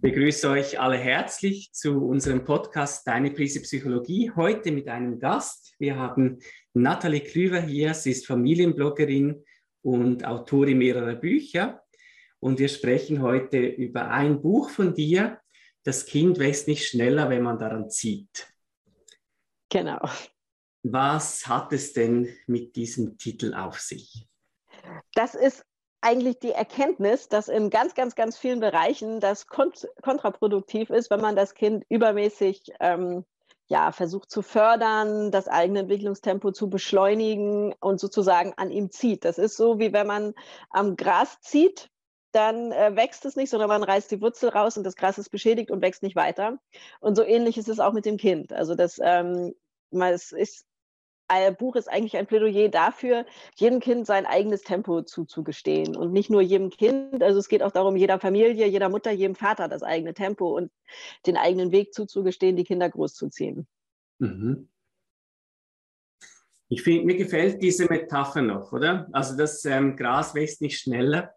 Ich begrüße euch alle herzlich zu unserem Podcast Deine Prise Psychologie. Heute mit einem Gast. Wir haben Nathalie Klüver hier. Sie ist Familienbloggerin und Autorin mehrerer Bücher. Und wir sprechen heute über ein Buch von dir. Das Kind wächst nicht schneller, wenn man daran zieht. Genau. Was hat es denn mit diesem Titel auf sich? Das ist eigentlich die Erkenntnis, dass in ganz, ganz, ganz vielen Bereichen das kont kontraproduktiv ist, wenn man das Kind übermäßig ähm, ja, versucht zu fördern, das eigene Entwicklungstempo zu beschleunigen und sozusagen an ihm zieht. Das ist so, wie wenn man am Gras zieht, dann äh, wächst es nicht, sondern man reißt die Wurzel raus und das Gras ist beschädigt und wächst nicht weiter. Und so ähnlich ist es auch mit dem Kind. Also das, ähm, es ist Buch ist eigentlich ein Plädoyer dafür, jedem Kind sein eigenes Tempo zuzugestehen und nicht nur jedem Kind. Also es geht auch darum, jeder Familie, jeder Mutter, jedem Vater das eigene Tempo und den eigenen Weg zuzugestehen, die Kinder großzuziehen. Mhm. Ich finde, mir gefällt diese Metapher noch, oder? Also das ähm, Gras wächst nicht schneller.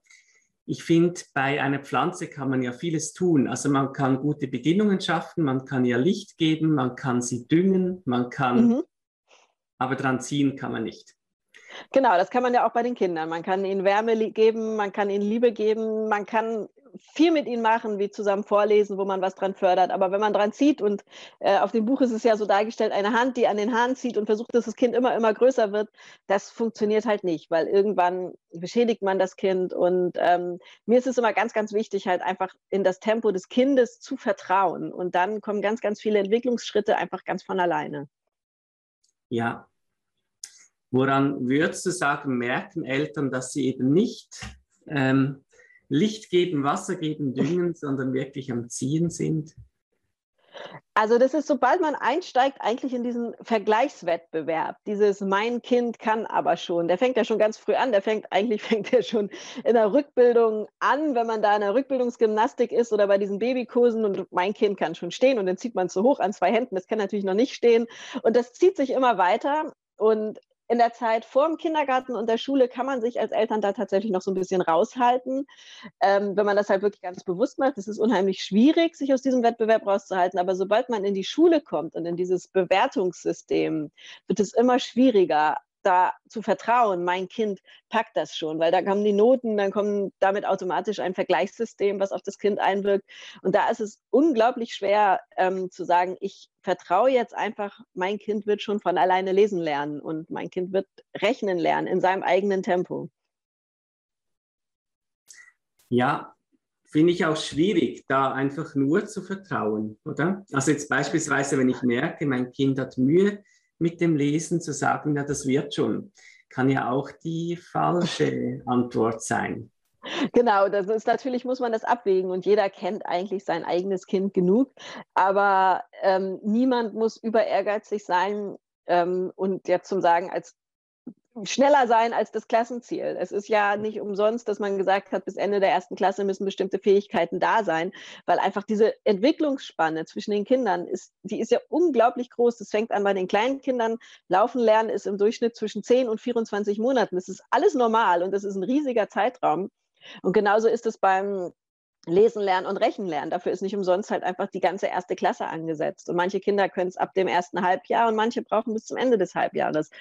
Ich finde, bei einer Pflanze kann man ja vieles tun. Also man kann gute Bedingungen schaffen, man kann ihr Licht geben, man kann sie düngen, man kann mhm aber dran ziehen kann man nicht. Genau, das kann man ja auch bei den Kindern. Man kann ihnen Wärme geben, man kann ihnen Liebe geben, man kann viel mit ihnen machen, wie zusammen vorlesen, wo man was dran fördert. Aber wenn man dran zieht und äh, auf dem Buch ist es ja so dargestellt, eine Hand, die an den Haaren zieht und versucht, dass das Kind immer, immer größer wird, das funktioniert halt nicht, weil irgendwann beschädigt man das Kind. Und ähm, mir ist es immer ganz, ganz wichtig, halt einfach in das Tempo des Kindes zu vertrauen. Und dann kommen ganz, ganz viele Entwicklungsschritte einfach ganz von alleine. Ja, Woran würdest du sagen, merken Eltern, dass sie eben nicht ähm, Licht geben, Wasser geben, düngen, sondern wirklich am Ziehen sind? Also das ist, sobald man einsteigt, eigentlich in diesen Vergleichswettbewerb, dieses mein Kind kann aber schon, der fängt ja schon ganz früh an, der fängt, eigentlich fängt er schon in der Rückbildung an, wenn man da in der Rückbildungsgymnastik ist oder bei diesen Babykursen und mein Kind kann schon stehen und dann zieht man zu hoch an zwei Händen, das kann natürlich noch nicht stehen. Und das zieht sich immer weiter. Und in der Zeit vor dem Kindergarten und der Schule kann man sich als Eltern da tatsächlich noch so ein bisschen raushalten. Ähm, wenn man das halt wirklich ganz bewusst macht, es ist unheimlich schwierig, sich aus diesem Wettbewerb rauszuhalten. Aber sobald man in die Schule kommt und in dieses Bewertungssystem, wird es immer schwieriger, da zu vertrauen, mein Kind packt das schon, weil da kommen die Noten, dann kommt damit automatisch ein Vergleichssystem, was auf das Kind einwirkt. Und da ist es unglaublich schwer ähm, zu sagen, ich vertraue jetzt einfach, mein Kind wird schon von alleine lesen lernen und mein Kind wird rechnen lernen in seinem eigenen Tempo. Ja, finde ich auch schwierig, da einfach nur zu vertrauen, oder? Also jetzt beispielsweise, wenn ich merke, mein Kind hat Mühe, mit dem Lesen zu sagen, ja, das wird schon, kann ja auch die falsche Antwort sein. Genau, das ist natürlich, muss man das abwägen und jeder kennt eigentlich sein eigenes Kind genug, aber ähm, niemand muss über ehrgeizig sein ähm, und jetzt zum Sagen, als schneller sein als das Klassenziel. Es ist ja nicht umsonst, dass man gesagt hat, bis Ende der ersten Klasse müssen bestimmte Fähigkeiten da sein, weil einfach diese Entwicklungsspanne zwischen den Kindern ist, die ist ja unglaublich groß. Das fängt an bei den kleinen Kindern. Laufen lernen ist im Durchschnitt zwischen 10 und 24 Monaten. Das ist alles normal und das ist ein riesiger Zeitraum. Und genauso ist es beim Lesen lernen und Rechnen lernen. Dafür ist nicht umsonst halt einfach die ganze erste Klasse angesetzt. Und manche Kinder können es ab dem ersten Halbjahr und manche brauchen bis zum Ende des Halbjahres.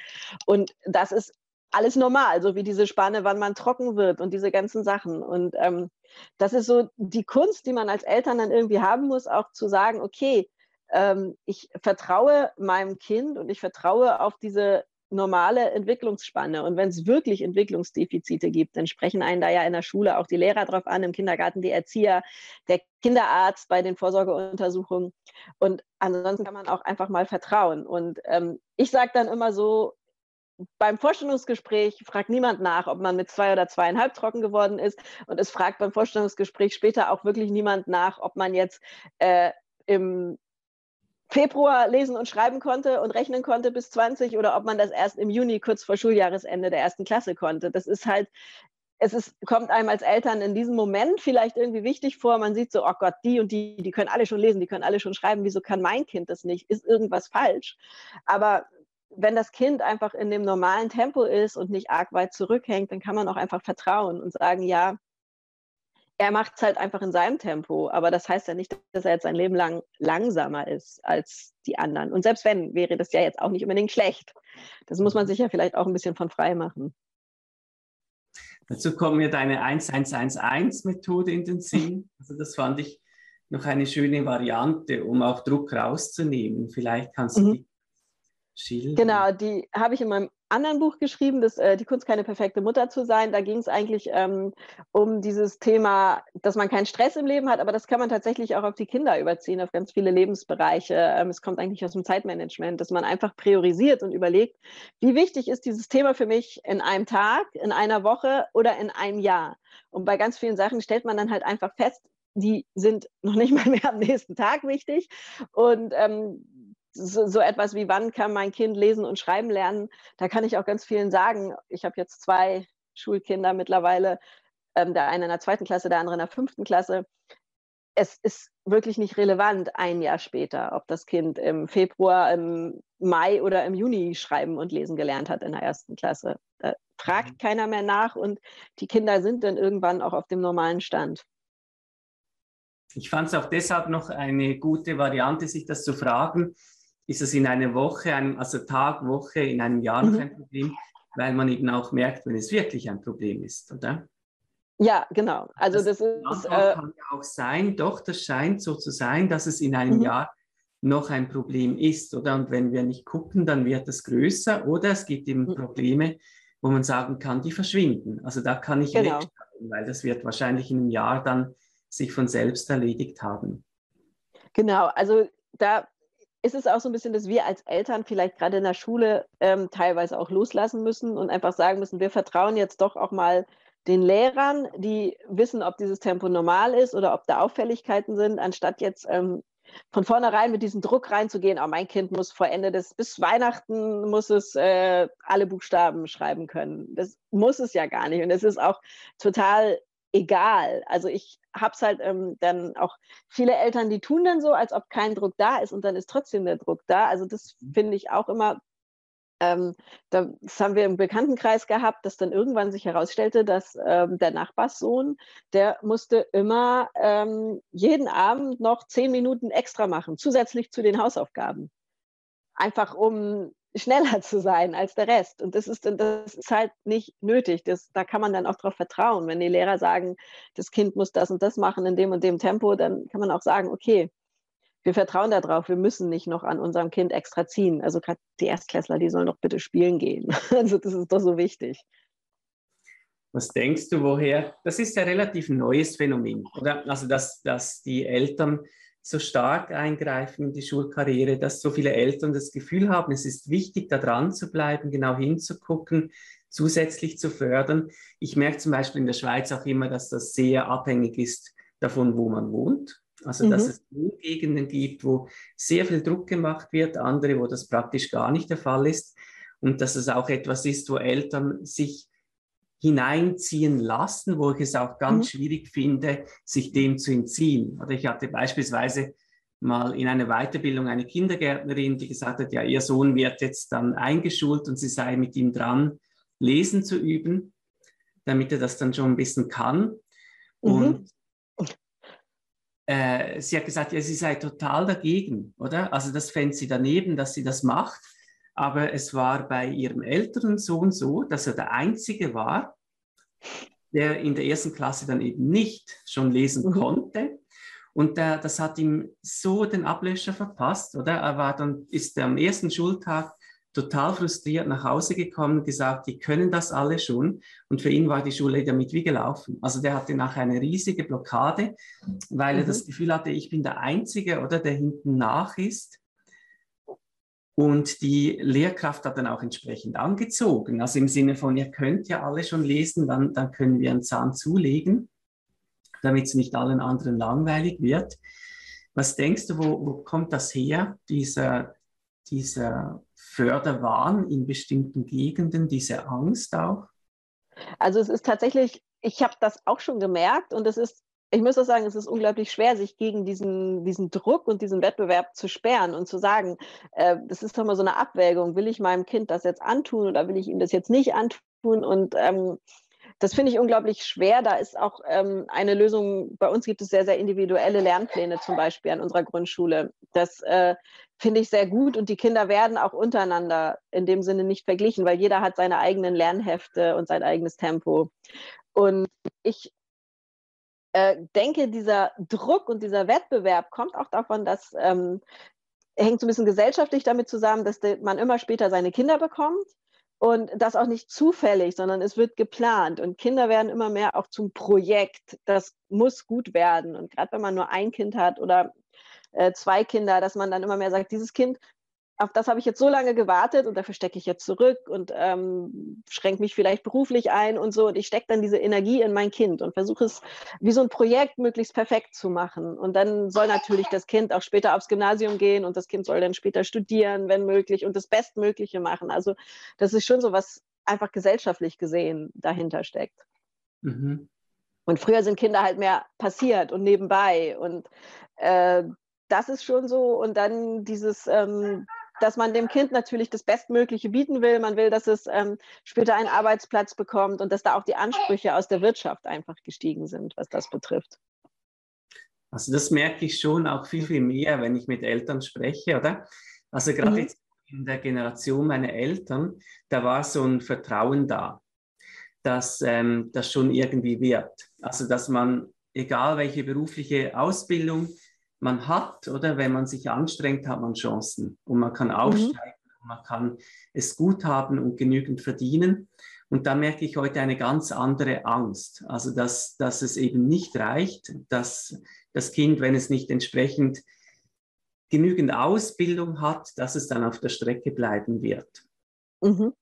Und das ist alles normal, so wie diese Spanne, wann man trocken wird und diese ganzen Sachen. Und ähm, das ist so die Kunst, die man als Eltern dann irgendwie haben muss, auch zu sagen, okay, ähm, ich vertraue meinem Kind und ich vertraue auf diese normale Entwicklungsspanne. Und wenn es wirklich Entwicklungsdefizite gibt, dann sprechen einen da ja in der Schule auch die Lehrer drauf an, im Kindergarten die Erzieher, der Kinderarzt bei den Vorsorgeuntersuchungen. Und ansonsten kann man auch einfach mal vertrauen. Und ähm, ich sage dann immer so, beim Vorstellungsgespräch fragt niemand nach, ob man mit zwei oder zweieinhalb trocken geworden ist. Und es fragt beim Vorstellungsgespräch später auch wirklich niemand nach, ob man jetzt äh, im Februar lesen und schreiben konnte und rechnen konnte bis 20 oder ob man das erst im Juni kurz vor Schuljahresende der ersten Klasse konnte. Das ist halt, es ist, kommt einem als Eltern in diesem Moment vielleicht irgendwie wichtig vor. Man sieht so, oh Gott, die und die, die können alle schon lesen, die können alle schon schreiben. Wieso kann mein Kind das nicht? Ist irgendwas falsch? Aber wenn das Kind einfach in dem normalen Tempo ist und nicht arg weit zurückhängt, dann kann man auch einfach vertrauen und sagen, ja, er macht es halt einfach in seinem Tempo. Aber das heißt ja nicht, dass er jetzt sein Leben lang langsamer ist als die anderen. Und selbst wenn, wäre das ja jetzt auch nicht unbedingt schlecht. Das muss man sich ja vielleicht auch ein bisschen von frei machen. Dazu kommt mir deine 1111-Methode in den Sinn. Also das fand ich noch eine schöne Variante, um auch Druck rauszunehmen. Vielleicht kannst du mhm. die schildern. Genau, die habe ich in meinem anderen Buch geschrieben, das, äh, Die Kunst, keine perfekte Mutter zu sein. Da ging es eigentlich ähm, um dieses Thema, dass man keinen Stress im Leben hat, aber das kann man tatsächlich auch auf die Kinder überziehen, auf ganz viele Lebensbereiche. Ähm, es kommt eigentlich aus dem Zeitmanagement, dass man einfach priorisiert und überlegt, wie wichtig ist dieses Thema für mich in einem Tag, in einer Woche oder in einem Jahr. Und bei ganz vielen Sachen stellt man dann halt einfach fest, die sind noch nicht mal mehr am nächsten Tag wichtig. Und ähm, so, so, etwas wie, wann kann mein Kind lesen und schreiben lernen, da kann ich auch ganz vielen sagen. Ich habe jetzt zwei Schulkinder mittlerweile, ähm, der eine in der zweiten Klasse, der andere in der fünften Klasse. Es ist wirklich nicht relevant ein Jahr später, ob das Kind im Februar, im Mai oder im Juni schreiben und lesen gelernt hat in der ersten Klasse. Da fragt mhm. keiner mehr nach und die Kinder sind dann irgendwann auch auf dem normalen Stand. Ich fand es auch deshalb noch eine gute Variante, sich das zu fragen, ist es in einer Woche, einem, also Tag, Woche, in einem Jahr noch mhm. ein Problem, weil man eben auch merkt, wenn es wirklich ein Problem ist, oder? Ja, genau. Also das, das ist. Äh, kann ja auch sein, doch, das scheint so zu sein, dass es in einem mhm. Jahr noch ein Problem ist, oder? Und wenn wir nicht gucken, dann wird es größer, oder es gibt eben mhm. Probleme, wo man sagen kann, die verschwinden. Also da kann ich genau. wegschauen, weil das wird wahrscheinlich in einem Jahr dann sich von selbst erledigt haben. Genau, also da ist es auch so ein bisschen, dass wir als Eltern vielleicht gerade in der Schule ähm, teilweise auch loslassen müssen und einfach sagen müssen, wir vertrauen jetzt doch auch mal den Lehrern, die wissen, ob dieses Tempo normal ist oder ob da Auffälligkeiten sind, anstatt jetzt ähm, von vornherein mit diesem Druck reinzugehen, oh, mein Kind muss vor Ende des, bis Weihnachten muss es äh, alle Buchstaben schreiben können. Das muss es ja gar nicht. Und es ist auch total egal. Also ich habe es halt ähm, dann auch viele Eltern, die tun dann so, als ob kein Druck da ist und dann ist trotzdem der Druck da. Also das mhm. finde ich auch immer, ähm, das haben wir im Bekanntenkreis gehabt, dass dann irgendwann sich herausstellte, dass ähm, der Nachbarssohn, der musste immer ähm, jeden Abend noch zehn Minuten extra machen, zusätzlich zu den Hausaufgaben. Einfach um schneller zu sein als der Rest. Und das ist, das ist halt nicht nötig. Das, da kann man dann auch darauf vertrauen. Wenn die Lehrer sagen, das Kind muss das und das machen in dem und dem Tempo, dann kann man auch sagen, okay, wir vertrauen darauf, wir müssen nicht noch an unserem Kind extra ziehen. Also gerade die Erstklässler, die sollen doch bitte spielen gehen. Also das ist doch so wichtig. Was denkst du, woher? Das ist ja relativ neues Phänomen, oder? Also, dass, dass die Eltern so stark eingreifen in die Schulkarriere, dass so viele Eltern das Gefühl haben, es ist wichtig, da dran zu bleiben, genau hinzugucken, zusätzlich zu fördern. Ich merke zum Beispiel in der Schweiz auch immer, dass das sehr abhängig ist davon, wo man wohnt. Also, mhm. dass es Gegenden gibt, wo sehr viel Druck gemacht wird, andere, wo das praktisch gar nicht der Fall ist. Und dass es auch etwas ist, wo Eltern sich hineinziehen lassen, wo ich es auch ganz mhm. schwierig finde, sich dem zu entziehen. Oder ich hatte beispielsweise mal in einer Weiterbildung eine Kindergärtnerin, die gesagt hat, ja, ihr Sohn wird jetzt dann eingeschult und sie sei mit ihm dran, lesen zu üben, damit er das dann schon ein bisschen kann. Mhm. Und äh, sie hat gesagt, ja, sie sei total dagegen, oder? Also das fände sie daneben, dass sie das macht. Aber es war bei ihrem älteren Sohn so, dass er der Einzige war, der in der ersten Klasse dann eben nicht schon lesen mhm. konnte. Und der, das hat ihm so den Ablöscher verpasst, oder? Er war dann, ist am ersten Schultag total frustriert nach Hause gekommen, gesagt, die können das alle schon. Und für ihn war die Schule damit wie gelaufen. Also der hatte nachher eine riesige Blockade, weil mhm. er das Gefühl hatte, ich bin der Einzige, oder der hinten nach ist. Und die Lehrkraft hat dann auch entsprechend angezogen. Also im Sinne von, ihr könnt ja alle schon lesen, dann, dann können wir einen Zahn zulegen, damit es nicht allen anderen langweilig wird. Was denkst du, wo, wo kommt das her, dieser, dieser Förderwahn in bestimmten Gegenden, diese Angst auch? Also es ist tatsächlich, ich habe das auch schon gemerkt und es ist ich muss auch sagen, es ist unglaublich schwer, sich gegen diesen, diesen Druck und diesen Wettbewerb zu sperren und zu sagen, äh, das ist doch mal so eine Abwägung, will ich meinem Kind das jetzt antun oder will ich ihm das jetzt nicht antun? Und ähm, das finde ich unglaublich schwer. Da ist auch ähm, eine Lösung, bei uns gibt es sehr, sehr individuelle Lernpläne zum Beispiel an unserer Grundschule. Das äh, finde ich sehr gut und die Kinder werden auch untereinander in dem Sinne nicht verglichen, weil jeder hat seine eigenen Lernhefte und sein eigenes Tempo. Und ich äh, denke, dieser Druck und dieser Wettbewerb kommt auch davon, dass ähm, hängt so ein bisschen gesellschaftlich damit zusammen, dass man immer später seine Kinder bekommt und das auch nicht zufällig, sondern es wird geplant. Und Kinder werden immer mehr auch zum Projekt. Das muss gut werden. Und gerade wenn man nur ein Kind hat oder äh, zwei Kinder, dass man dann immer mehr sagt, dieses Kind auf das habe ich jetzt so lange gewartet und dafür stecke ich jetzt zurück und ähm, schränke mich vielleicht beruflich ein und so. Und ich stecke dann diese Energie in mein Kind und versuche es wie so ein Projekt möglichst perfekt zu machen. Und dann soll natürlich das Kind auch später aufs Gymnasium gehen und das Kind soll dann später studieren, wenn möglich, und das Bestmögliche machen. Also das ist schon so was einfach gesellschaftlich gesehen dahinter steckt. Mhm. Und früher sind Kinder halt mehr passiert und nebenbei. Und äh, das ist schon so. Und dann dieses, ähm, dass man dem Kind natürlich das Bestmögliche bieten will. Man will, dass es ähm, später einen Arbeitsplatz bekommt und dass da auch die Ansprüche aus der Wirtschaft einfach gestiegen sind, was das betrifft. Also das merke ich schon auch viel, viel mehr, wenn ich mit Eltern spreche, oder? Also gerade mhm. jetzt in der Generation meiner Eltern, da war so ein Vertrauen da, dass ähm, das schon irgendwie wird. Also dass man, egal welche berufliche Ausbildung man hat, oder wenn man sich anstrengt, hat man Chancen und man kann mhm. aufsteigen, mhm. man kann es gut haben und genügend verdienen. Und da merke ich heute eine ganz andere Angst. Also, dass, dass es eben nicht reicht, dass das Kind, wenn es nicht entsprechend genügend Ausbildung hat, dass es dann auf der Strecke bleiben wird. Mhm.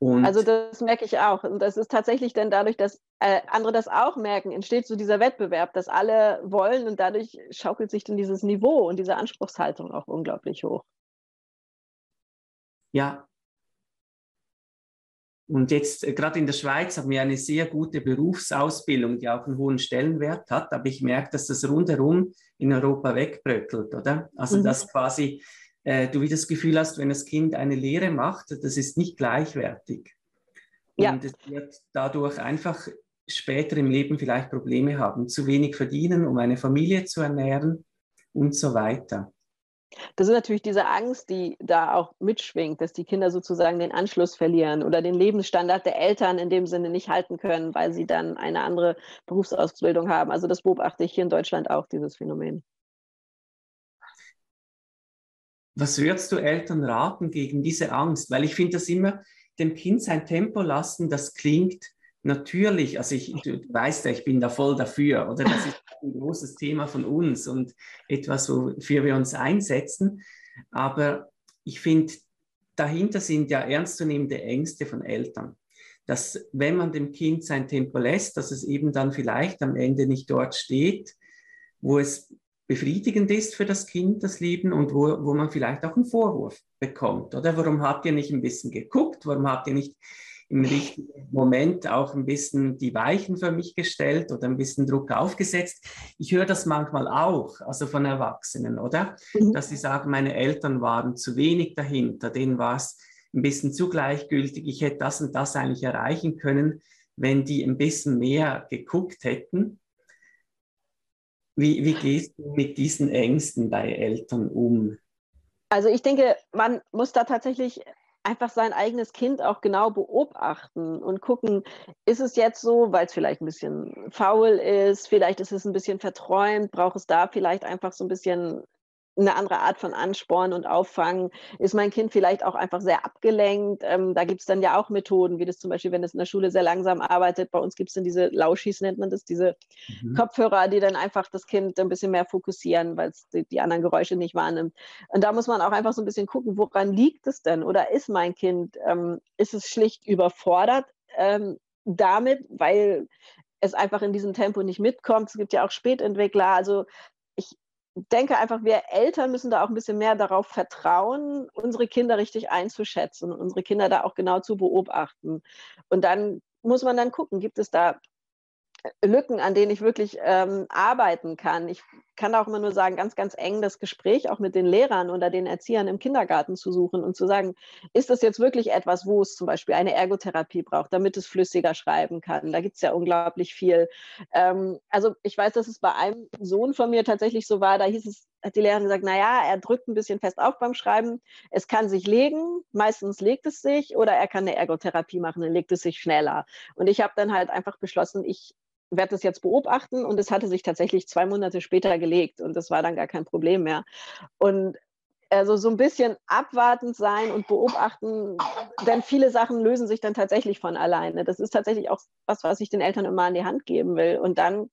Und also das merke ich auch. Und das ist tatsächlich dann dadurch, dass äh, andere das auch merken, entsteht so dieser Wettbewerb, dass alle wollen und dadurch schaukelt sich dann dieses Niveau und diese Anspruchshaltung auch unglaublich hoch. Ja. Und jetzt, äh, gerade in der Schweiz, haben wir eine sehr gute Berufsausbildung, die auch einen hohen Stellenwert hat. Aber ich merke, dass das rundherum in Europa wegbröckelt, oder? Also, mhm. dass quasi äh, du wie das Gefühl hast, wenn das Kind eine Lehre macht, das ist nicht gleichwertig. Ja. Und es wird dadurch einfach später im Leben vielleicht Probleme haben, zu wenig verdienen, um eine Familie zu ernähren und so weiter. Das ist natürlich diese Angst, die da auch mitschwingt, dass die Kinder sozusagen den Anschluss verlieren oder den Lebensstandard der Eltern in dem Sinne nicht halten können, weil sie dann eine andere Berufsausbildung haben. Also das beobachte ich hier in Deutschland auch, dieses Phänomen. Was würdest du Eltern raten gegen diese Angst? Weil ich finde das immer, dem Kind sein Tempo lassen, das klingt natürlich. Also ich, du weißt ja, ich bin da voll dafür, oder? Das ist ein großes Thema von uns und etwas, wofür wir uns einsetzen. Aber ich finde, dahinter sind ja ernstzunehmende Ängste von Eltern. Dass wenn man dem Kind sein Tempo lässt, dass es eben dann vielleicht am Ende nicht dort steht, wo es befriedigend ist für das Kind, das Leben, und wo, wo man vielleicht auch einen Vorwurf bekommt. Oder warum habt ihr nicht ein bisschen geguckt? Warum habt ihr nicht im richtigen Moment auch ein bisschen die Weichen für mich gestellt oder ein bisschen Druck aufgesetzt? Ich höre das manchmal auch, also von Erwachsenen, oder? Mhm. Dass sie sagen, meine Eltern waren zu wenig dahinter, denen war es ein bisschen zu gleichgültig, ich hätte das und das eigentlich erreichen können, wenn die ein bisschen mehr geguckt hätten. Wie, wie gehst du mit diesen Ängsten bei Eltern um? Also ich denke, man muss da tatsächlich einfach sein eigenes Kind auch genau beobachten und gucken, ist es jetzt so, weil es vielleicht ein bisschen faul ist, vielleicht ist es ein bisschen verträumt, braucht es da vielleicht einfach so ein bisschen eine andere Art von Ansporn und Auffangen. Ist mein Kind vielleicht auch einfach sehr abgelenkt? Ähm, da gibt es dann ja auch Methoden, wie das zum Beispiel, wenn es in der Schule sehr langsam arbeitet. Bei uns gibt es dann diese Lauschis, nennt man das, diese mhm. Kopfhörer, die dann einfach das Kind ein bisschen mehr fokussieren, weil es die, die, anderen Geräusche nicht wahrnimmt. Und da muss man auch einfach so ein bisschen gucken, woran liegt es denn? Oder ist mein Kind, ähm, ist es schlicht überfordert ähm, damit, weil es einfach in diesem Tempo nicht mitkommt. Es gibt ja auch Spätentwickler. Also denke einfach, wir Eltern müssen da auch ein bisschen mehr darauf vertrauen, unsere Kinder richtig einzuschätzen und unsere Kinder da auch genau zu beobachten. Und dann muss man dann gucken, gibt es da Lücken, an denen ich wirklich ähm, arbeiten kann. Ich kann auch immer nur sagen, ganz, ganz eng das Gespräch auch mit den Lehrern oder den Erziehern im Kindergarten zu suchen und zu sagen, ist das jetzt wirklich etwas, wo es zum Beispiel eine Ergotherapie braucht, damit es flüssiger schreiben kann? Da gibt es ja unglaublich viel. Ähm, also ich weiß, dass es bei einem Sohn von mir tatsächlich so war, da hieß es, hat die Lehrerin gesagt, naja, er drückt ein bisschen fest auf beim Schreiben. Es kann sich legen, meistens legt es sich, oder er kann eine Ergotherapie machen, dann legt es sich schneller. Und ich habe dann halt einfach beschlossen, ich werde das jetzt beobachten und es hatte sich tatsächlich zwei Monate später gelegt und das war dann gar kein Problem mehr. Und also so ein bisschen abwartend sein und beobachten, denn viele Sachen lösen sich dann tatsächlich von alleine. Das ist tatsächlich auch was, was ich den Eltern immer an die Hand geben will. Und dann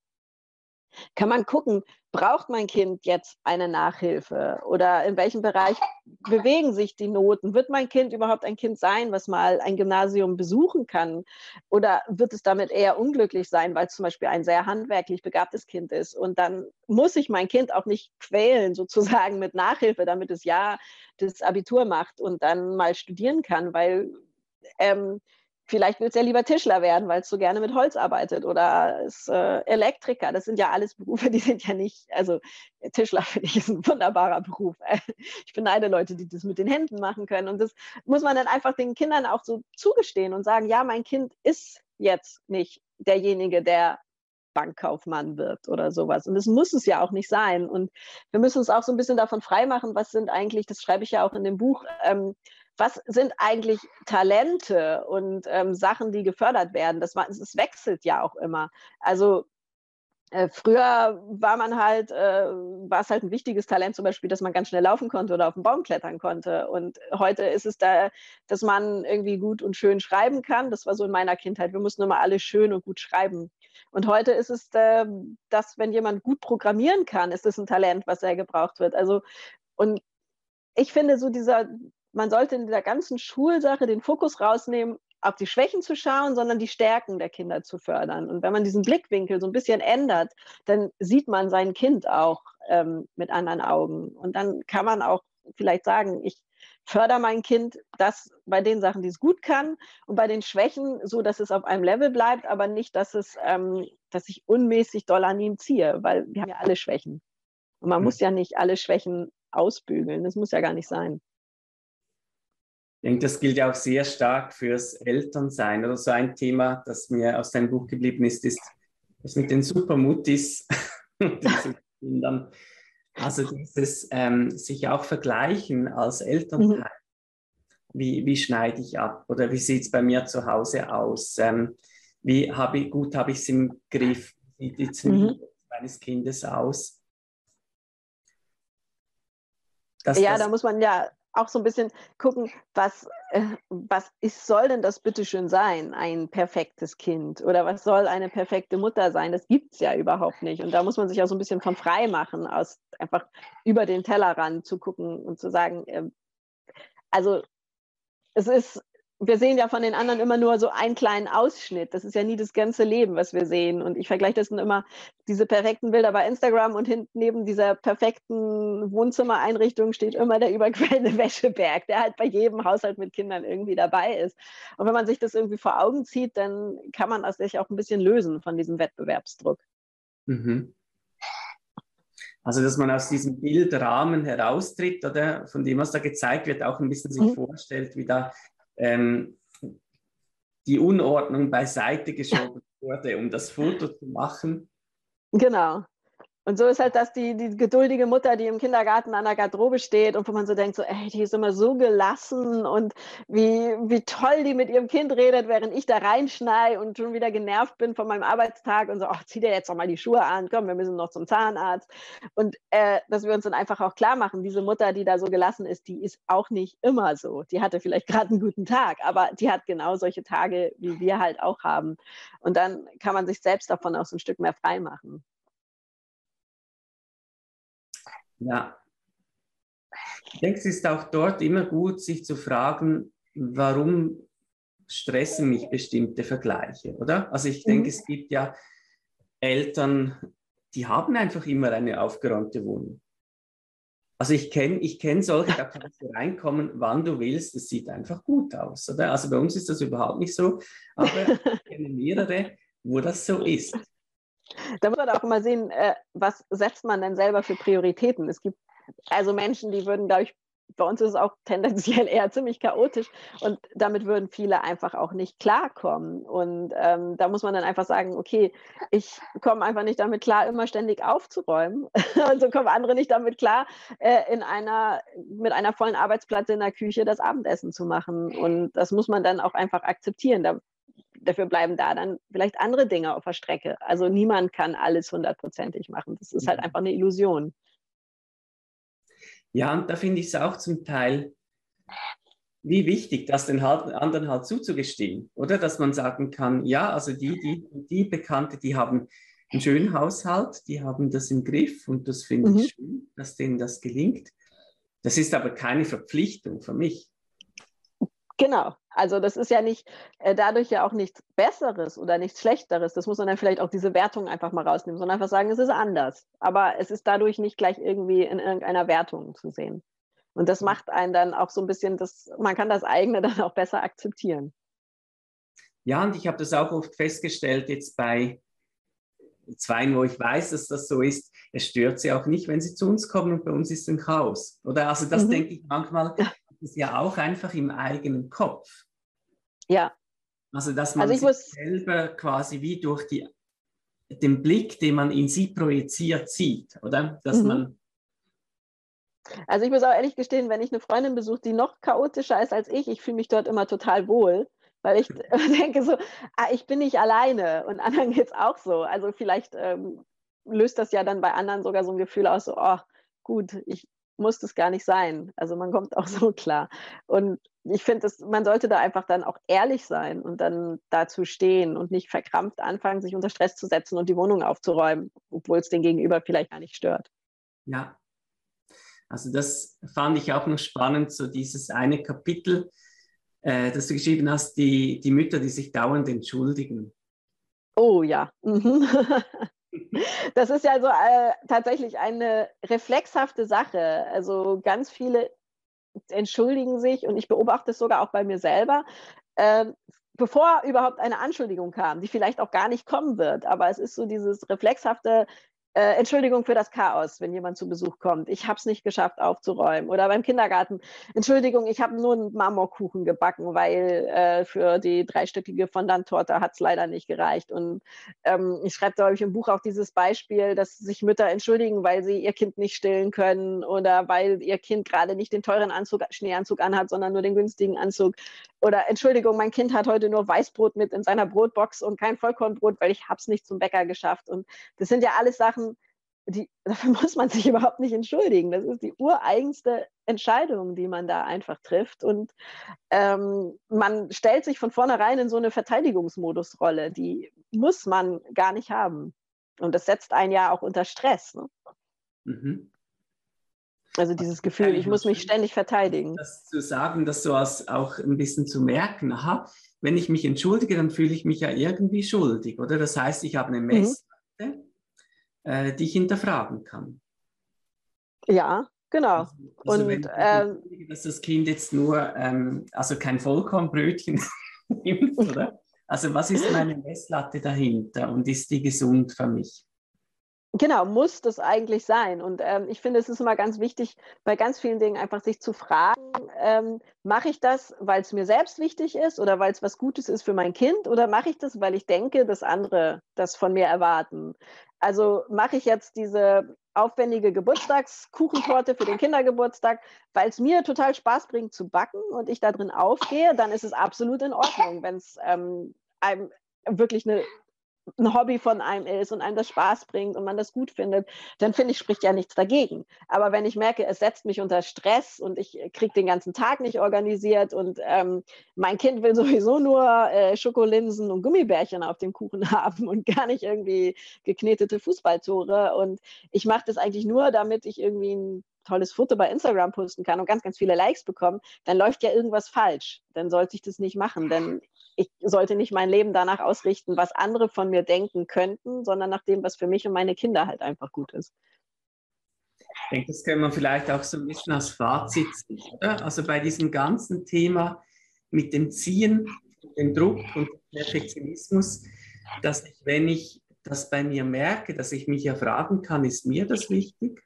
kann man gucken, braucht mein Kind jetzt eine Nachhilfe oder in welchem Bereich bewegen sich die Noten? Wird mein Kind überhaupt ein Kind sein, was mal ein Gymnasium besuchen kann? Oder wird es damit eher unglücklich sein, weil es zum Beispiel ein sehr handwerklich begabtes Kind ist? Und dann muss ich mein Kind auch nicht quälen, sozusagen mit Nachhilfe, damit es ja das Abitur macht und dann mal studieren kann, weil ähm, Vielleicht will es ja lieber Tischler werden, weil es so gerne mit Holz arbeitet oder ist äh, Elektriker. Das sind ja alles Berufe, die sind ja nicht, also Tischler finde ich ist ein wunderbarer Beruf. Ich beneide Leute, die das mit den Händen machen können. Und das muss man dann einfach den Kindern auch so zugestehen und sagen, ja, mein Kind ist jetzt nicht derjenige, der Bankkaufmann wird oder sowas. Und das muss es ja auch nicht sein. Und wir müssen uns auch so ein bisschen davon freimachen, was sind eigentlich, das schreibe ich ja auch in dem Buch, ähm, was sind eigentlich Talente und ähm, Sachen, die gefördert werden? Das, das wechselt ja auch immer. Also äh, früher war man halt, äh, war es halt ein wichtiges Talent, zum Beispiel, dass man ganz schnell laufen konnte oder auf den Baum klettern konnte. Und heute ist es da, dass man irgendwie gut und schön schreiben kann. Das war so in meiner Kindheit. Wir mussten immer alle schön und gut schreiben. Und heute ist es, äh, dass wenn jemand gut programmieren kann, ist es ein Talent, was er gebraucht wird. Also, und ich finde so dieser, man sollte in dieser ganzen Schulsache den Fokus rausnehmen, auf die Schwächen zu schauen, sondern die Stärken der Kinder zu fördern. Und wenn man diesen Blickwinkel so ein bisschen ändert, dann sieht man sein Kind auch ähm, mit anderen Augen. Und dann kann man auch vielleicht sagen, ich fördere mein Kind das bei den Sachen, die es gut kann und bei den Schwächen so, dass es auf einem Level bleibt, aber nicht, dass es, ähm, dass ich unmäßig doll an ihm ziehe, weil wir haben ja alle Schwächen. Und man mhm. muss ja nicht alle Schwächen ausbügeln. Das muss ja gar nicht sein. Ich denke, das gilt ja auch sehr stark fürs Elternsein. Oder so ein Thema, das mir aus deinem Buch geblieben ist, ist das mit den Supermuttis und diesen Kindern. Also dieses ähm, sich auch vergleichen als Elternteil. Mhm. Wie, wie schneide ich ab? Oder wie sieht es bei mir zu Hause aus? Ähm, wie habe ich, gut habe ich es im Griff? Wie sieht Zündung mhm. meines Kindes aus? Das, ja, das, da muss man ja auch so ein bisschen gucken, was, äh, was ist, soll denn das bitteschön sein, ein perfektes Kind? Oder was soll eine perfekte Mutter sein? Das gibt es ja überhaupt nicht. Und da muss man sich auch so ein bisschen von frei machen, aus einfach über den Tellerrand zu gucken und zu sagen, äh, also es ist wir sehen ja von den anderen immer nur so einen kleinen Ausschnitt. Das ist ja nie das ganze Leben, was wir sehen. Und ich vergleiche das dann immer, diese perfekten Bilder bei Instagram und hinten neben dieser perfekten Wohnzimmereinrichtung steht immer der überquellende Wäscheberg, der halt bei jedem Haushalt mit Kindern irgendwie dabei ist. Und wenn man sich das irgendwie vor Augen zieht, dann kann man sich auch ein bisschen lösen von diesem Wettbewerbsdruck. Mhm. Also, dass man aus diesem Bildrahmen heraustritt oder von dem, was da gezeigt wird, auch ein bisschen sich mhm. vorstellt, wie da ähm, die Unordnung beiseite geschoben wurde, um das Foto zu machen. Genau. Und so ist halt das die, die geduldige Mutter, die im Kindergarten an der Garderobe steht und wo man so denkt, so, ey, die ist immer so gelassen und wie, wie toll die mit ihrem Kind redet, während ich da reinschnei und schon wieder genervt bin von meinem Arbeitstag und so, ach, zieh dir jetzt doch mal die Schuhe an, komm, wir müssen noch zum Zahnarzt. Und äh, dass wir uns dann einfach auch klar machen, diese Mutter, die da so gelassen ist, die ist auch nicht immer so. Die hatte vielleicht gerade einen guten Tag, aber die hat genau solche Tage, wie wir halt auch haben. Und dann kann man sich selbst davon auch so ein Stück mehr frei machen. Ja. Ich denke, es ist auch dort immer gut, sich zu fragen, warum stressen mich bestimmte Vergleiche, oder? Also ich denke, mhm. es gibt ja Eltern, die haben einfach immer eine aufgeräumte Wohnung. Also ich kenne ich kenn solche, da kannst du reinkommen, wann du willst, es sieht einfach gut aus, oder? Also bei uns ist das überhaupt nicht so, aber ich kenne mehrere, wo das so ist. Da muss man auch immer sehen, äh, was setzt man denn selber für Prioritäten. Es gibt also Menschen, die würden, glaube ich, bei uns ist es auch tendenziell eher ziemlich chaotisch und damit würden viele einfach auch nicht klarkommen. Und ähm, da muss man dann einfach sagen, okay, ich komme einfach nicht damit klar, immer ständig aufzuräumen. und so kommen andere nicht damit klar, äh, in einer, mit einer vollen Arbeitsplatte in der Küche das Abendessen zu machen. Und das muss man dann auch einfach akzeptieren. Da, dafür bleiben da dann vielleicht andere Dinge auf der Strecke. Also niemand kann alles hundertprozentig machen. Das ist halt mhm. einfach eine Illusion. Ja, und da finde ich es auch zum Teil wie wichtig, das den halt, anderen halt zuzugestehen, oder? Dass man sagen kann, ja, also die, die, die Bekannte, die haben einen schönen Haushalt, die haben das im Griff und das finde mhm. ich schön, dass denen das gelingt. Das ist aber keine Verpflichtung für mich. Genau. Also das ist ja nicht äh, dadurch ja auch nichts Besseres oder nichts Schlechteres. Das muss man dann vielleicht auch diese Wertung einfach mal rausnehmen, sondern einfach sagen, es ist anders. Aber es ist dadurch nicht gleich irgendwie in irgendeiner Wertung zu sehen. Und das macht einen dann auch so ein bisschen, das, man kann das eigene dann auch besser akzeptieren. Ja, und ich habe das auch oft festgestellt, jetzt bei Zweien, wo ich weiß, dass das so ist, es stört sie auch nicht, wenn sie zu uns kommen und bei uns ist ein Chaos. Oder also das mhm. denke ich manchmal, ist ja auch einfach im eigenen Kopf. Ja. Also, dass man also sich selber quasi wie durch die, den Blick, den man in sie projiziert, sieht, oder? Dass mhm. man. Also, ich muss auch ehrlich gestehen, wenn ich eine Freundin besuche, die noch chaotischer ist als ich, ich fühle mich dort immer total wohl, weil ich denke so, ah, ich bin nicht alleine und anderen geht es auch so. Also, vielleicht ähm, löst das ja dann bei anderen sogar so ein Gefühl aus, so, oh, gut, ich muss das gar nicht sein. Also man kommt auch so klar. Und ich finde, man sollte da einfach dann auch ehrlich sein und dann dazu stehen und nicht verkrampft anfangen, sich unter Stress zu setzen und die Wohnung aufzuräumen, obwohl es den Gegenüber vielleicht gar nicht stört. Ja, also das fand ich auch noch spannend, so dieses eine Kapitel, äh, das du geschrieben hast, die, die Mütter, die sich dauernd entschuldigen. Oh ja. Mhm. Das ist ja so äh, tatsächlich eine reflexhafte Sache. Also ganz viele entschuldigen sich und ich beobachte es sogar auch bei mir selber, äh, bevor überhaupt eine Anschuldigung kam, die vielleicht auch gar nicht kommen wird. Aber es ist so dieses reflexhafte äh, Entschuldigung für das Chaos, wenn jemand zu Besuch kommt. Ich habe es nicht geschafft aufzuräumen. Oder beim Kindergarten, Entschuldigung, ich habe nur einen Marmorkuchen gebacken, weil äh, für die dreistöckige Fondant-Torte hat es leider nicht gereicht. Und ähm, ich schreibe, glaube ich, im Buch auch dieses Beispiel, dass sich Mütter entschuldigen, weil sie ihr Kind nicht stillen können oder weil ihr Kind gerade nicht den teuren Anzug, Schneeanzug anhat, sondern nur den günstigen Anzug. Oder Entschuldigung, mein Kind hat heute nur Weißbrot mit in seiner Brotbox und kein Vollkornbrot, weil ich habe es nicht zum Bäcker geschafft. Und das sind ja alles Sachen, die, dafür muss man sich überhaupt nicht entschuldigen. Das ist die ureigenste Entscheidung, die man da einfach trifft. Und ähm, man stellt sich von vornherein in so eine Verteidigungsmodusrolle. Die muss man gar nicht haben. Und das setzt einen ja auch unter Stress. Ne? Mhm. Also dieses Gefühl, ich muss mich ständig verteidigen. Das zu sagen, das so als auch ein bisschen zu merken, aha, wenn ich mich entschuldige, dann fühle ich mich ja irgendwie schuldig, oder? Das heißt, ich habe eine mhm. Messlatte. Mhm die ich hinterfragen kann. Ja, genau. Also, also und wenn ähm, dass das Kind jetzt nur, ähm, also kein Vollkornbrötchen nimmt, oder? Also was ist meine Messlatte dahinter und ist die gesund für mich? Genau, muss das eigentlich sein. Und ähm, ich finde, es ist immer ganz wichtig, bei ganz vielen Dingen einfach sich zu fragen, ähm, mache ich das, weil es mir selbst wichtig ist oder weil es was Gutes ist für mein Kind oder mache ich das, weil ich denke, dass andere das von mir erwarten? Also mache ich jetzt diese aufwendige Geburtstagskuchentorte für den Kindergeburtstag, weil es mir total Spaß bringt zu backen und ich da drin aufgehe, dann ist es absolut in Ordnung. Wenn es ähm, einem wirklich eine ein Hobby von einem ist und einem das Spaß bringt und man das gut findet, dann finde ich, spricht ja nichts dagegen. Aber wenn ich merke, es setzt mich unter Stress und ich kriege den ganzen Tag nicht organisiert und ähm, mein Kind will sowieso nur äh, Schokolinsen und Gummibärchen auf dem Kuchen haben und gar nicht irgendwie geknetete Fußballtore und ich mache das eigentlich nur, damit ich irgendwie ein tolles Foto bei Instagram posten kann und ganz, ganz viele Likes bekomme, dann läuft ja irgendwas falsch. Dann sollte ich das nicht machen, denn ich sollte nicht mein Leben danach ausrichten, was andere von mir denken könnten, sondern nach dem, was für mich und meine Kinder halt einfach gut ist. Ich denke, das können wir vielleicht auch so ein bisschen als Fazit sehen, oder? Also bei diesem ganzen Thema mit dem Ziehen, dem Druck und dem Perfektionismus, dass ich, wenn ich das bei mir merke, dass ich mich ja fragen kann, ist mir das wichtig?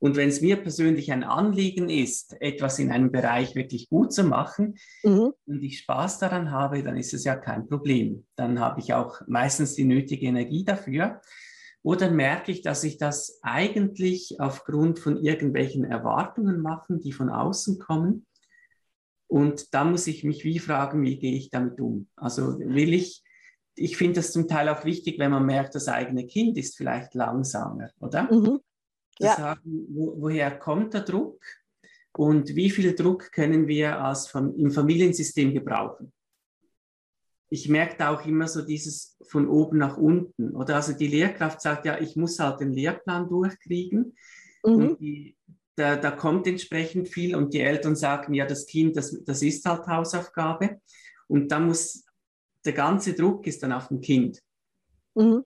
Und wenn es mir persönlich ein Anliegen ist, etwas in einem Bereich wirklich gut zu machen mhm. und ich Spaß daran habe, dann ist es ja kein Problem. Dann habe ich auch meistens die nötige Energie dafür. Oder merke ich, dass ich das eigentlich aufgrund von irgendwelchen Erwartungen mache, die von außen kommen. Und da muss ich mich wie fragen, wie gehe ich damit um? Also will ich, ich finde das zum Teil auch wichtig, wenn man merkt, das eigene Kind ist vielleicht langsamer, oder? Mhm. Ja. Sagen, wo, woher kommt der Druck und wie viel Druck können wir als, im Familiensystem gebrauchen? ich merke da auch immer so dieses von oben nach unten. Oder also die Lehrkraft sagt ja, ich muss halt den Lehrplan durchkriegen. Mhm. Und die, da, da, kommt entsprechend viel und die Eltern sagen, ja, das Kind, das, das ist halt Hausaufgabe. Und da muss, der ganze Druck ist dann auf dem Kind. Mhm.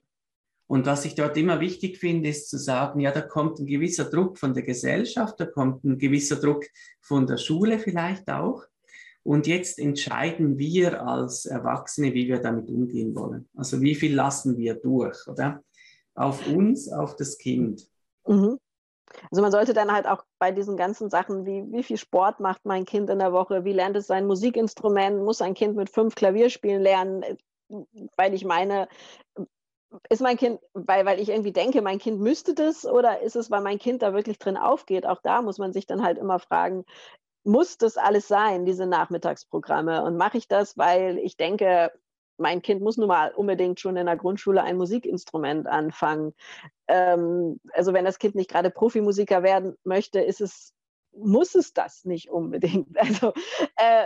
Und was ich dort immer wichtig finde, ist zu sagen, ja, da kommt ein gewisser Druck von der Gesellschaft, da kommt ein gewisser Druck von der Schule vielleicht auch. Und jetzt entscheiden wir als Erwachsene, wie wir damit umgehen wollen. Also wie viel lassen wir durch, oder? Auf uns, auf das Kind. Mhm. Also man sollte dann halt auch bei diesen ganzen Sachen, wie, wie viel Sport macht mein Kind in der Woche, wie lernt es sein Musikinstrument, muss ein Kind mit fünf Klavierspielen lernen, weil ich meine, ist mein Kind, weil, weil ich irgendwie denke, mein Kind müsste das oder ist es, weil mein Kind da wirklich drin aufgeht? Auch da muss man sich dann halt immer fragen, muss das alles sein, diese Nachmittagsprogramme? Und mache ich das, weil ich denke, mein Kind muss nun mal unbedingt schon in der Grundschule ein Musikinstrument anfangen. Ähm, also wenn das Kind nicht gerade Profimusiker werden möchte, ist es, muss es das nicht unbedingt. Also äh,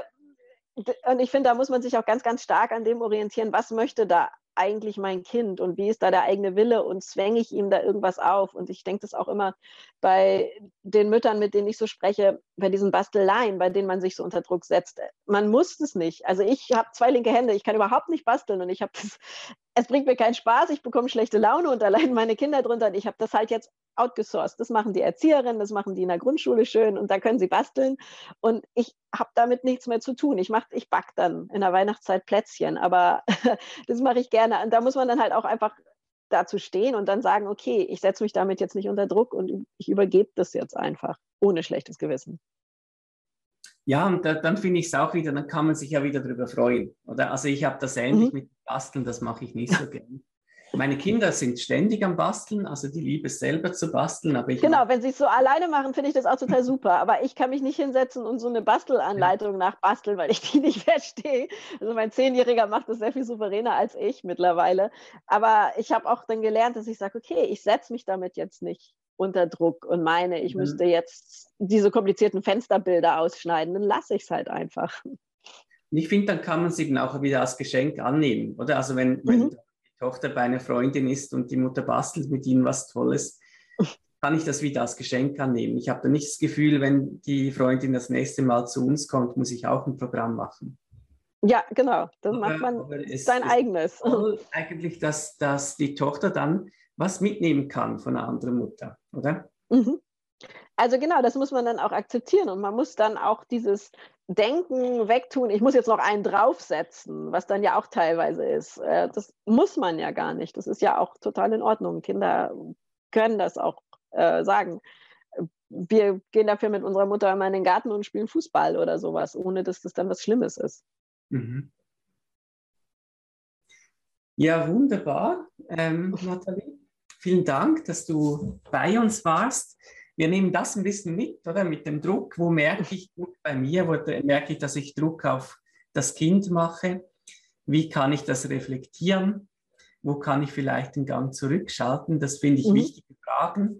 und ich finde, da muss man sich auch ganz, ganz stark an dem orientieren, was möchte da eigentlich mein Kind und wie ist da der eigene Wille und zwänge ich ihm da irgendwas auf? Und ich denke das auch immer bei den Müttern, mit denen ich so spreche, bei diesen Basteleien, bei denen man sich so unter Druck setzt. Man muss es nicht. Also ich habe zwei linke Hände, ich kann überhaupt nicht basteln und ich habe das, es bringt mir keinen Spaß, ich bekomme schlechte Laune und da leiden meine Kinder drunter und ich habe das halt jetzt outgesourced. Das machen die Erzieherinnen, das machen die in der Grundschule schön und da können sie basteln. Und ich habe damit nichts mehr zu tun. Ich, ich back dann in der Weihnachtszeit Plätzchen, aber das mache ich gerne. Und da muss man dann halt auch einfach dazu stehen und dann sagen, okay, ich setze mich damit jetzt nicht unter Druck und ich übergebe das jetzt einfach, ohne schlechtes Gewissen. Ja, und da, dann finde ich es auch wieder, dann kann man sich ja wieder darüber freuen. Oder? Also ich habe das ähnlich mhm. mit Basteln, das mache ich nicht so gerne. Meine Kinder sind ständig am Basteln, also die liebe es selber zu basteln. Aber ich genau, wenn sie es so alleine machen, finde ich das auch total super. Aber ich kann mich nicht hinsetzen und so eine Bastelanleitung ja. nachbasteln, weil ich die nicht verstehe. Also mein Zehnjähriger macht das sehr viel souveräner als ich mittlerweile. Aber ich habe auch dann gelernt, dass ich sage, okay, ich setze mich damit jetzt nicht unter Druck und meine, ich mhm. müsste jetzt diese komplizierten Fensterbilder ausschneiden, dann lasse ich es halt einfach. Ich finde, dann kann man sie dann auch wieder als Geschenk annehmen, oder? Also wenn, mhm. wenn Tochter bei einer Freundin ist und die Mutter bastelt mit ihnen was Tolles, kann ich das wieder als Geschenk annehmen. Ich habe da nicht das Gefühl, wenn die Freundin das nächste Mal zu uns kommt, muss ich auch ein Programm machen. Ja, genau. Dann macht man es, sein es eigenes. Eigentlich, dass, dass die Tochter dann was mitnehmen kann von einer anderen Mutter, oder? Mhm. Also genau, das muss man dann auch akzeptieren und man muss dann auch dieses Denken wegtun, ich muss jetzt noch einen draufsetzen, was dann ja auch teilweise ist. Äh, das muss man ja gar nicht. Das ist ja auch total in Ordnung. Kinder können das auch äh, sagen. Wir gehen dafür mit unserer Mutter immer in den Garten und spielen Fußball oder sowas, ohne dass das dann was Schlimmes ist. Mhm. Ja, wunderbar, ähm, Nathalie. Vielen Dank, dass du bei uns warst wir nehmen das ein bisschen mit, oder? Mit dem Druck. Wo merke ich Druck bei mir? Wo merke ich, dass ich Druck auf das Kind mache? Wie kann ich das reflektieren? Wo kann ich vielleicht den Gang zurückschalten? Das finde ich mhm. wichtige Fragen,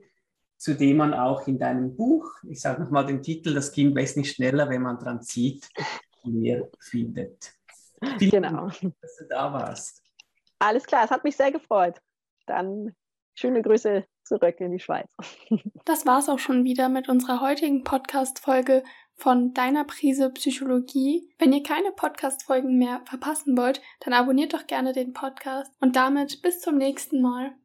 zu denen man auch in deinem Buch, ich sage nochmal den Titel, das Kind wächst nicht schneller, wenn man dran zieht, mehr findet. Vielen genau. Dank, dass du da warst. Alles klar, es hat mich sehr gefreut. Dann schöne Grüße zurück in die Schweiz. Das war's auch schon wieder mit unserer heutigen Podcast-Folge von Deiner Prise Psychologie. Wenn ihr keine Podcast-Folgen mehr verpassen wollt, dann abonniert doch gerne den Podcast und damit bis zum nächsten Mal.